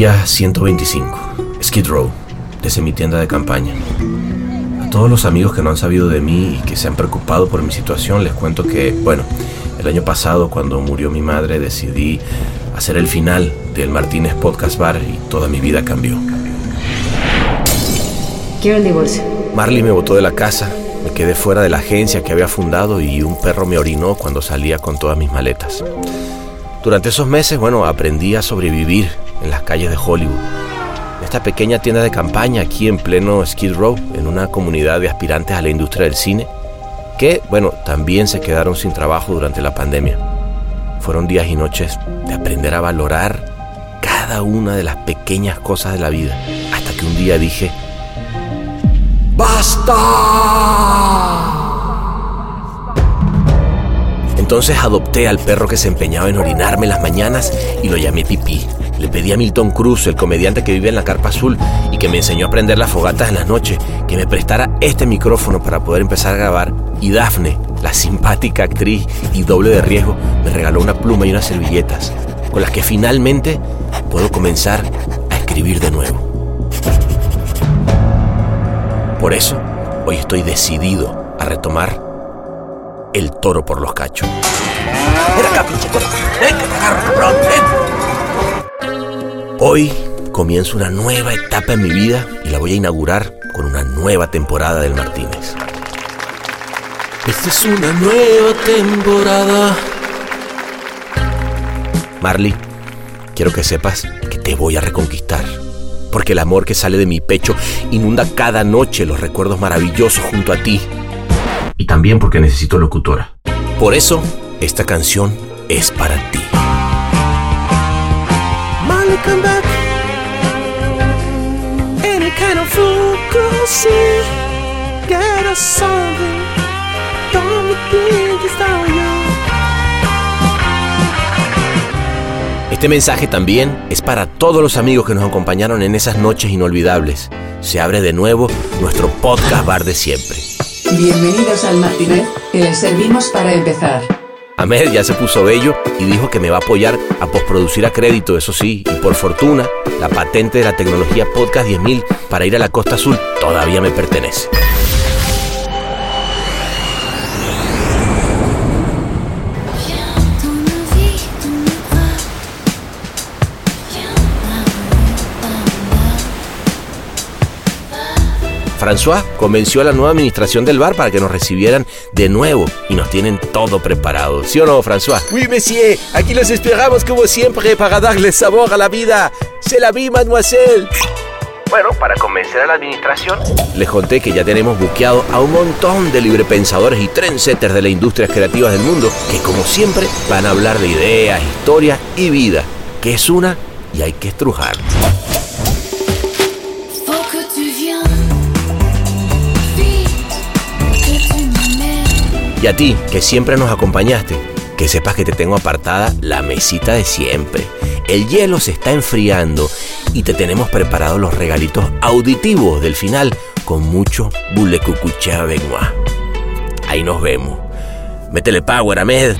Día 125. Skid Row, desde mi tienda de campaña. A todos los amigos que no han sabido de mí y que se han preocupado por mi situación, les cuento que, bueno, el año pasado cuando murió mi madre decidí hacer el final del Martínez Podcast Bar y toda mi vida cambió. Quiero el divorcio. Marley me botó de la casa, me quedé fuera de la agencia que había fundado y un perro me orinó cuando salía con todas mis maletas. Durante esos meses, bueno, aprendí a sobrevivir en las calles de Hollywood. Esta pequeña tienda de campaña aquí en pleno Skid Row, en una comunidad de aspirantes a la industria del cine, que, bueno, también se quedaron sin trabajo durante la pandemia. Fueron días y noches de aprender a valorar cada una de las pequeñas cosas de la vida, hasta que un día dije, ¡Basta! Entonces adopté al perro que se empeñaba en orinarme las mañanas y lo llamé Pipí. Le pedí a Milton Cruz, el comediante que vive en la Carpa Azul y que me enseñó a prender las fogatas en las noches, que me prestara este micrófono para poder empezar a grabar. Y Dafne, la simpática actriz y doble de riesgo, me regaló una pluma y unas servilletas, con las que finalmente puedo comenzar a escribir de nuevo. Por eso, hoy estoy decidido a retomar el toro por los cachos. Ven acá. Ven, que te agarro. Ven. Hoy comienzo una nueva etapa en mi vida y la voy a inaugurar con una nueva temporada del Martínez. Esta es una nueva temporada. Marley, quiero que sepas que te voy a reconquistar. Porque el amor que sale de mi pecho inunda cada noche los recuerdos maravillosos junto a ti. Y también porque necesito locutora. Por eso, esta canción es para ti. Marley, come back. Any kind of fool could see. Get us something. Don't think it's all you. Este mensaje también es para todos los amigos que nos acompañaron en esas noches inolvidables. Se abre de nuevo nuestro podcast bar de siempre. Bienvenidos al Martínez, que les servimos para empezar. Ahmed ya se puso bello y dijo que me va a apoyar a posproducir a crédito, eso sí, y por fortuna, la patente de la tecnología Podcast 10.000 para ir a la Costa Azul todavía me pertenece. François convenció a la nueva administración del bar para que nos recibieran de nuevo y nos tienen todo preparado. ¿Sí o no, François? Oui, monsieur. Aquí los esperamos como siempre para darle sabor a la vida. C'est la vie, mademoiselle. Bueno, para convencer a la administración, les conté que ya tenemos buqueado a un montón de librepensadores y trendsetters de las industrias creativas del mundo que, como siempre, van a hablar de ideas, historias y vida, que es una y hay que estrujar. Y a ti, que siempre nos acompañaste, que sepas que te tengo apartada la mesita de siempre. El hielo se está enfriando y te tenemos preparados los regalitos auditivos del final con mucho boulet cucucha benoit. Ahí nos vemos. Métele power, Ahmed.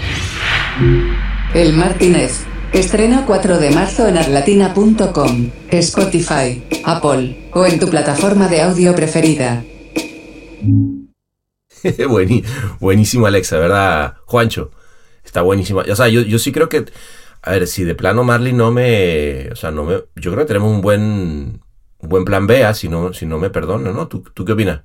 El Martínez. Estreno 4 de marzo en arlatina.com, Spotify, Apple o en tu plataforma de audio preferida. Buení- buenísimo, Alexa, ¿verdad, Juancho? Está buenísimo. O sea, yo, yo sí creo que. A ver, si de plano Marley no me. O sea, no me. Yo creo que tenemos un buen. Un buen plan B, ah, si no, si no me perdona, ¿no? ¿Tú, ¿Tú qué opinas?